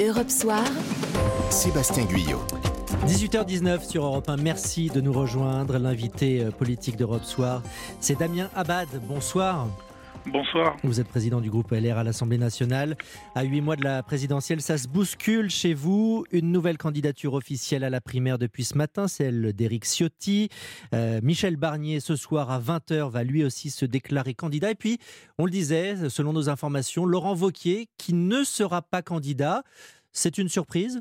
Europe Soir. Sébastien Guyot. 18h19 sur Europe 1. Merci de nous rejoindre. L'invité euh, politique d'Europe Soir, c'est Damien Abad. Bonsoir. Bonsoir. Vous êtes président du groupe LR à l'Assemblée nationale. À huit mois de la présidentielle, ça se bouscule chez vous. Une nouvelle candidature officielle à la primaire depuis ce matin, celle d'Éric Ciotti. Euh, Michel Barnier, ce soir à 20h, va lui aussi se déclarer candidat. Et puis, on le disait, selon nos informations, Laurent Vauquier, qui ne sera pas candidat. C'est une surprise?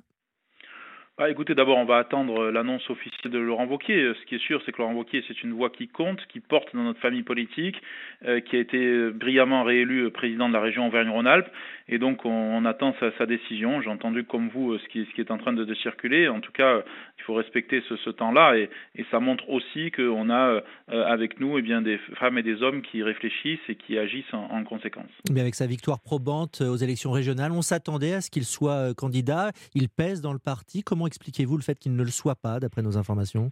Ah, écoutez, d'abord, on va attendre euh, l'annonce officielle de Laurent Wauquiez. Euh, ce qui est sûr, c'est que Laurent Wauquiez, c'est une voix qui compte, qui porte dans notre famille politique, euh, qui a été brillamment réélu président de la région Auvergne-Rhône-Alpes. Et donc, on, attend sa, décision. J'ai entendu, comme vous, ce qui, est en train de, circuler. En tout cas, il faut respecter ce, temps-là. Et, ça montre aussi qu'on a avec nous eh bien, des femmes et des hommes qui réfléchissent et qui agissent en, en conséquence. Mais avec sa victoire probante aux élections régionales, on s'attendait à ce qu'il soit candidat. Il pèse dans le parti. Comment expliquez-vous le fait qu'il ne le soit pas, d'après nos informations?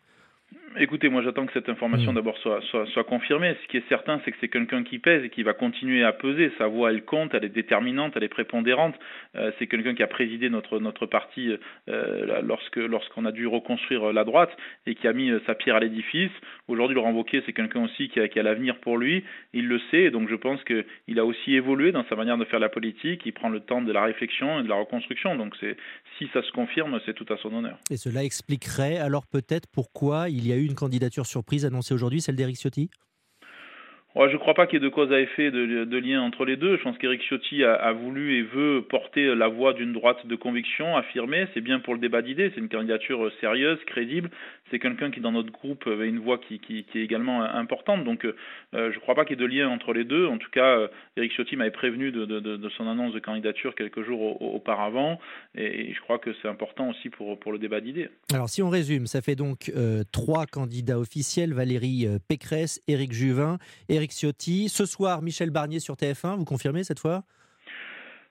Écoutez, moi j'attends que cette information mm. d'abord soit, soit, soit, confirmée. Ce qui est certain, c'est que c'est quelqu'un qui pèse et qui va continuer à peser. Sa voix, elle compte, elle est déterminante, elle est prépondérante. Euh, c'est quelqu'un qui a présidé notre, notre parti euh, lorsque lorsqu'on a dû reconstruire la droite et qui a mis euh, sa pierre à l'édifice. Aujourd'hui, Laurent Wauquiez, c'est quelqu'un aussi qui a, qui a l'avenir pour lui. Il le sait, donc je pense qu'il a aussi évolué dans sa manière de faire la politique. Il prend le temps de la réflexion et de la reconstruction. Donc si ça se confirme, c'est tout à son honneur. Et cela expliquerait alors peut-être pourquoi il y a eu une candidature surprise annoncée aujourd'hui, celle d'Éric Ciotti? Je ne crois pas qu'il y ait de cause à effet de, lien entre les deux. Je pense qu'Éric Ciotti a, voulu et veut porter la voix d'une droite de conviction, affirmée. C'est bien pour le débat d'idées. C'est une candidature sérieuse, crédible. C'est quelqu'un qui, dans notre groupe, avait une voix qui, est également importante. Donc, euh, je ne crois pas qu'il y ait de lien entre les deux. En tout cas, Éric Ciotti m'avait prévenu de, son annonce de candidature quelques jours auparavant. Et, je crois que c'est important aussi pour, le débat d'idées. Alors, si on résume, ça fait donc euh, trois candidats officiels Valérie euh, Pécresse, Éric Juvin, Éric Ciotti. Ce soir, Michel Barnier sur TF1, vous confirmez cette fois?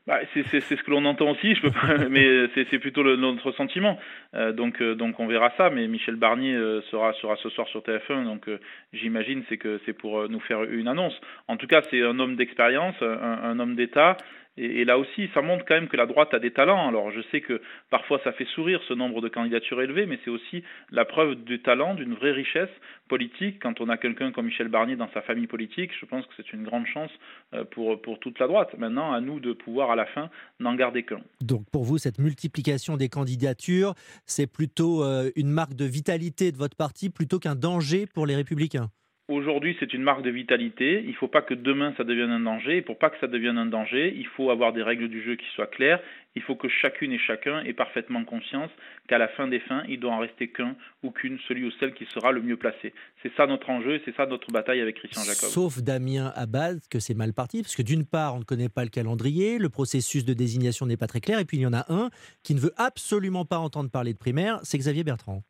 Bah, c'est ce que l'on entend aussi, mais c'est plutôt le, notre sentiment. Euh, donc, euh, donc on verra ça. Mais Michel Barnier euh, sera, sera ce soir sur TF1, donc j'imagine c'est que c'est pour nous faire une annonce. En tout cas, c'est un homme d'expérience, un, homme d'État. Et, là aussi, ça montre quand même que la droite a des talents. Alors je sais que parfois ça fait sourire ce nombre de candidatures élevées, mais c'est aussi la preuve du talent, d'une vraie richesse politique. Quand on a quelqu'un comme Michel Barnier dans sa famille politique, je pense que c'est une grande chance euh, pour, pour toute la droite. Maintenant, à nous de pouvoir à la fin n'en garder qu'un. Donc pour vous, cette multiplication des candidatures, c'est plutôt euh, une marque de vitalité de votre parti plutôt qu'un danger pour les républicains? Aujourd'hui, c'est une marque de vitalité. Il ne faut pas que demain ça devienne un danger. Et pour pas que ça devienne un danger, il faut avoir des règles du jeu qui soient claires. Il faut que chacune et chacun ait parfaitement conscience qu'à la fin des fins, il doit en rester qu'un ou qu'une, celui ou celle qui sera le mieux placé. C'est ça notre enjeu et c'est ça notre bataille avec Christian Jacob. Sauf Damien Abad, que c'est mal parti, parce que d'une part, on ne connaît pas le calendrier, le processus de désignation n'est pas très clair, et puis il y en a un qui ne veut absolument pas entendre parler de primaire, c'est Xavier Bertrand.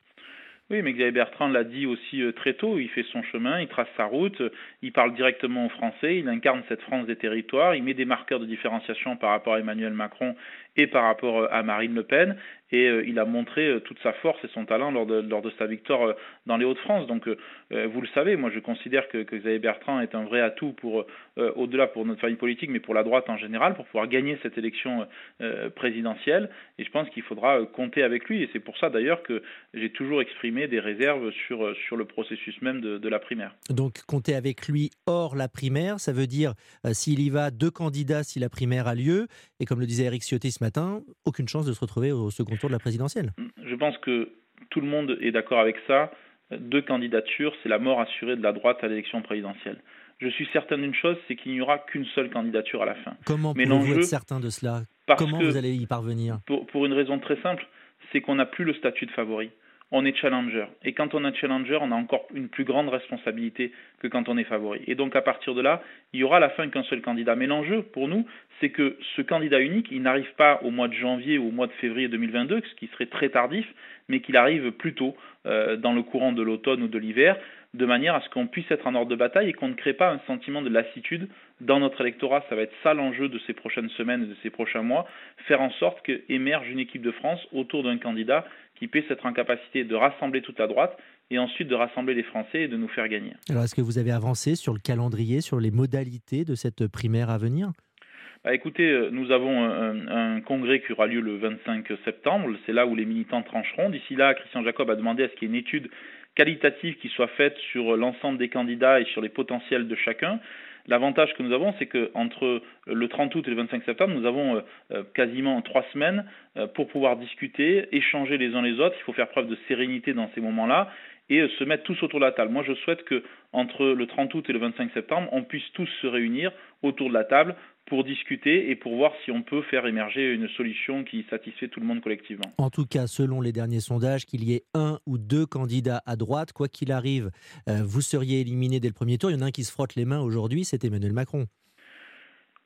Oui, mais Xavier Bertrand l'a dit aussi euh, très tôt, il fait son chemin, il trace sa route, il parle directement aux Français, il incarne cette France des territoires, il met des marqueurs de différenciation par rapport à Emmanuel Macron et par rapport euh, à Marine Le Pen. Et euh, il a montré euh, toute sa force et son talent lors de, lors de sa victoire dans les Hauts-de-France. Donc, vous le savez, moi je considère que, Xavier Bertrand est un vrai atout pour, au-delà pour notre famille politique, mais pour la droite en général, pour pouvoir gagner cette élection présidentielle. Et je pense qu'il faudra compter avec lui. Et c'est pour ça d'ailleurs que j'ai toujours exprimé des réserves sur, sur le processus même de, la primaire. Donc, compter avec lui hors la primaire, ça veut dire s'il y va deux candidats si la primaire a lieu. Et comme le disait Eric Ciotti matin, aucune chance de se retrouver au second tour de la présidentielle. Je pense que tout le monde est d'accord avec ça. Deux candidatures, c'est la mort assurée de la droite à l'élection présidentielle. Je suis certain d'une chose, c'est qu'il n'y aura qu'une seule candidature à la fin. Comment pouvez-vous être certain de cela? Comment vous allez y parvenir? pour, pour une raison très simple, c'est qu'on n'a plus le statut de favori on est challenger. Et quand on est challenger, on a encore une plus grande responsabilité que quand on est favori. Et donc à partir de là, il y aura à la fin qu'un seul candidat. Mais l'enjeu pour nous, c'est que ce candidat unique, il n'arrive pas au mois de janvier ou au mois de février 2022, ce qui serait très tardif, mais qu'il arrive plus tôt, euh, dans le courant de l'automne ou de l'hiver, de manière à ce qu'on puisse être en ordre de bataille et qu'on ne crée pas un sentiment de lassitude dans notre électorat. Ça va être ça l'enjeu de ces prochaines semaines et de ces prochains mois, faire en sorte qu'émerge une équipe de France autour d'un candidat qui puisse être en capacité de rassembler toute la droite et ensuite de rassembler les Français et de nous faire gagner. Alors est-ce que vous avez avancé sur le calendrier, sur les modalités de cette primaire à venir? Bah, écoutez, nous avons un, congrès qui aura lieu le 25 septembre. C'est là où les militants trancheront. D'ici là, Christian Jacob a demandé à ce qu'il y ait une étude qualitative qui soit faite sur l'ensemble des candidats et sur les potentiels de chacun. L'avantage que nous avons, c'est qu'entre le 30 août et le 25 septembre, nous avons quasiment trois semaines pour pouvoir discuter, échanger les uns les autres. Il faut faire preuve de sérénité dans ces moments-là et se mettre tous autour de la table. Moi, je souhaite que entre le 30 août et le 25 septembre, on puisse tous se réunir autour de la table pour discuter et pour voir si on peut faire émerger une solution qui satisfait tout le monde collectivement. En tout cas, selon les derniers sondages, qu'il y ait un ou deux candidats à droite, quoi qu'il arrive, euh, vous seriez éliminé dès le premier tour. Il y en a un qui se frotte les mains aujourd'hui, c'est Emmanuel Macron.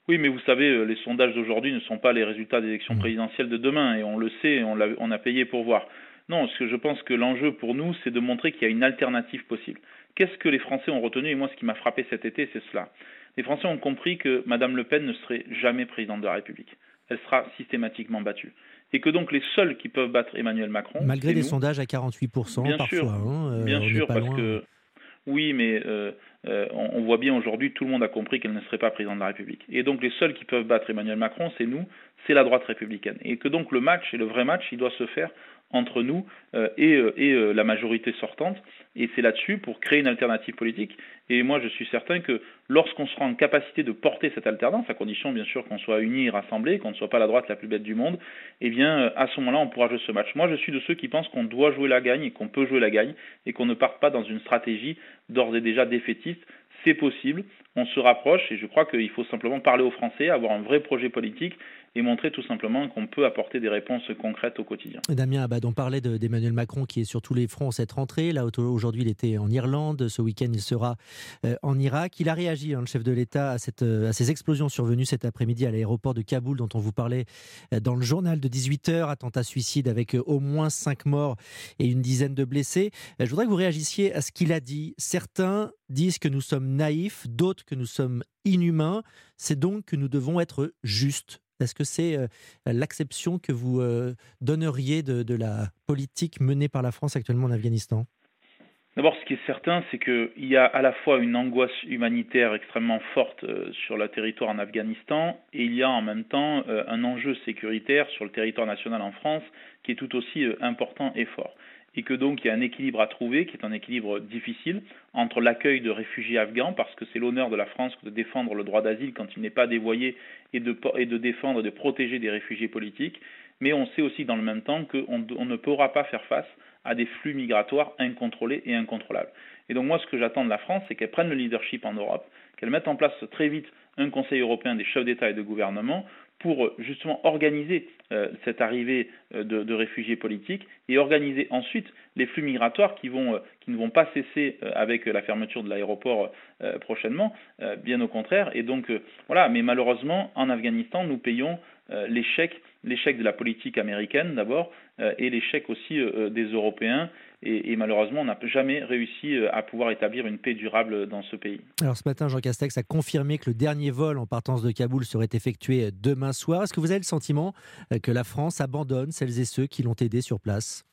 Oui, mais vous savez, euh, les sondages d'aujourd'hui ne sont pas les résultats des élections mmh. présidentielles de demain, et on le sait, on a, on a payé pour voir. Non, ce que je pense que l'enjeu pour nous, c'est de montrer qu'il y a une alternative possible. Qu'est-ce que les Français ont retenu? Et moi, ce qui m'a frappé cet été, c'est cela. Les Français ont compris que Mme Le Pen ne serait jamais présidente de la République. Elle sera systématiquement battue. Et que donc les seuls qui peuvent battre Emmanuel Macron. Malgré des sondages à 48% bien parfois. Sûr, hein, euh, bien sûr, parce que. Oui, mais euh, euh, on, voit bien aujourd'hui, tout le monde a compris qu'elle ne serait pas présidente de la République. Et donc les seuls qui peuvent battre Emmanuel Macron, c'est nous, c'est la droite républicaine. Et que donc le match, et le vrai match, il doit se faire entre nous euh, et, euh, euh, la majorité sortante. Et c'est là-dessus pour créer une alternative politique. Et moi, je suis certain que lorsqu'on sera en capacité de porter cette alternance, à condition bien sûr qu'on soit unis et rassemblés, qu'on ne soit pas la droite la plus bête du monde, eh bien, à ce moment-là, on pourra jouer ce match. Moi, je suis de ceux qui pensent qu'on doit jouer la gagne et qu'on peut jouer la gagne et qu'on ne parte pas dans une stratégie d'ores et déjà défaitiste. C'est possible, on se rapproche et je crois qu'il faut simplement parler aux Français, avoir un vrai projet politique et montrer tout simplement qu'on peut apporter des réponses concrètes au quotidien. Damien Abad, on parlait d'Emmanuel Macron qui est sur tous les fronts cette rentrée. Là, aujourd'hui, il était en Irlande. Ce week-end, il sera euh, en Irak. Il a réagi, hein, le chef de l'État, à, euh, à ces explosions survenues cet après-midi à l'aéroport de Kaboul, dont on vous parlait euh, dans le journal de 18h. Attentat suicide avec au moins 5 morts et une dizaine de blessés. Je voudrais que vous réagissiez à ce qu'il a dit. Certains disent que nous sommes naïfs, d'autres que nous sommes inhumains. C'est donc que nous devons être justes. Est-ce que c'est euh, l'acception que vous euh, donneriez de, la politique menée par la France actuellement en Afghanistan? D'abord, ce qui est certain, c'est qu'il y a à la fois une angoisse humanitaire extrêmement forte euh, sur le territoire en Afghanistan et il y a en même temps un enjeu sécuritaire sur le territoire national en France qui est tout aussi important et fort et que donc il y a un équilibre à trouver, qui est un équilibre difficile, entre l'accueil de réfugiés afghans, parce que c'est l'honneur de la France de défendre le droit d'asile quand il n'est pas dévoyé, et de, défendre et de protéger des réfugiés politiques, mais on sait aussi dans le même temps qu'on on ne pourra pas faire face à des flux migratoires incontrôlés et incontrôlables. Et donc moi, ce que j'attends de la France, c'est qu'elle prenne le leadership en Europe, qu'elle mette en place très vite un Conseil européen des chefs d'État et de gouvernement pour euh, justement organiser euh, cette arrivée euh, de, réfugiés politiques et organiser ensuite les flux migratoires qui, vont, qui ne vont pas cesser avec la fermeture de l'aéroport prochainement, bien au contraire. Et donc voilà, mais malheureusement en Afghanistan, nous payons l'échec, l'échec de la politique américaine d'abord et l'échec aussi des Européens et, malheureusement, on n'a jamais réussi euh, à pouvoir établir une paix durable dans ce pays. Alors ce matin, Jean Castex a confirmé que le dernier vol en partance de Kaboul serait effectué demain soir. Est-ce que vous avez le sentiment euh, que la France abandonne celles et ceux qui l'ont aidé sur place?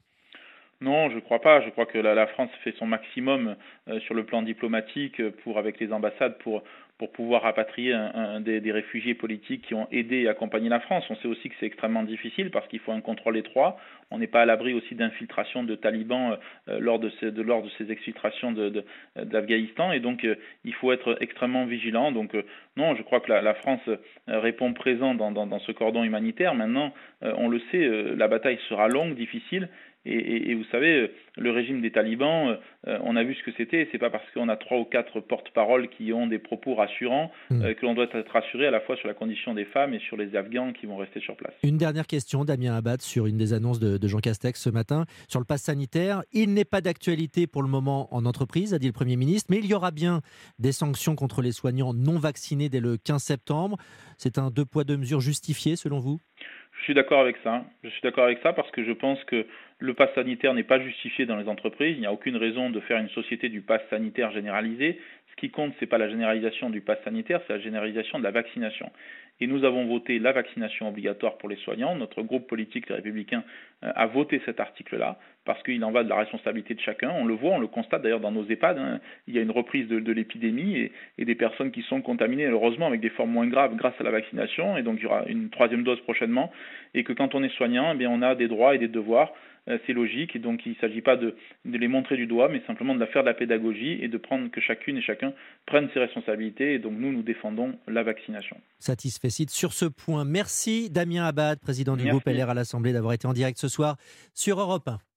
Non, je ne crois pas. Je crois que la, France fait son maximum euh, sur le plan diplomatique pour, avec les ambassades pour, pour pouvoir rapatrier des, réfugiés politiques qui ont aidé et accompagné la France. On sait aussi que c'est extrêmement difficile parce qu'il faut un contrôle étroit. On n'est pas à l'abri aussi d'infiltration de talibans euh, lors, de ces, de, lors de ces exfiltrations d'Afghanistan. Et donc, euh, il faut être extrêmement vigilant. Donc, euh, non, je crois que la, France répond présent dans, ce cordon humanitaire. Maintenant, on le sait, la bataille sera longue, difficile. Et, vous savez, euh, le régime des talibans, euh, euh, on a vu ce que c'était. C'est pas parce qu'on a trois ou quatre porte-paroles qui ont des propos rassurants hmm. que l'on doit être rassuré à la fois sur la condition des femmes et sur les Afghans qui vont rester sur place. Une dernière question, Damien Abad, sur une des annonces de, Jean Castex ce matin sur le pass sanitaire. Il n'est pas d'actualité pour le moment en entreprise, a dit le Premier ministre, mais il y aura bien des sanctions contre les soignants non vaccinés dès le 15 septembre. C'est un deux poids deux mesures justifié selon vous? Je suis d'accord avec ça. Je suis d'accord avec ça parce que je pense que le pass sanitaire n'est pas justifié dans les entreprises. Il n'y a aucune raison de faire une société du pass sanitaire généralisé. Ce qui compte, ce n'est pas la généralisation du pass sanitaire, c'est la généralisation de la vaccination. et nous avons voté la vaccination obligatoire pour les soignants. Notre groupe politique, les Républicains, euh, a voté cet article-là parce qu'il en va de la responsabilité de chacun. On le voit, on le constate d'ailleurs dans nos EHPAD. Hein. Il y a une reprise de, l'épidémie et, des personnes qui sont contaminées, heureusement, avec des formes moins graves grâce à la vaccination. Et donc, il y aura une troisième dose prochainement. Et que quand on est soignant, eh on a des droits et des devoirs. Euh, c'est logique. Et donc, il ne s'agit pas de, de, les montrer du doigt, mais simplement de la faire de la pédagogie et de prendre que chacune et chacun prenne ses responsabilités. Et donc, nous, nous défendons la vaccination. Satisfait sur ce point. Merci Damien Abad, président du groupe LR à l'Assemblée, d'avoir été en direct ce soir sur Europe 1.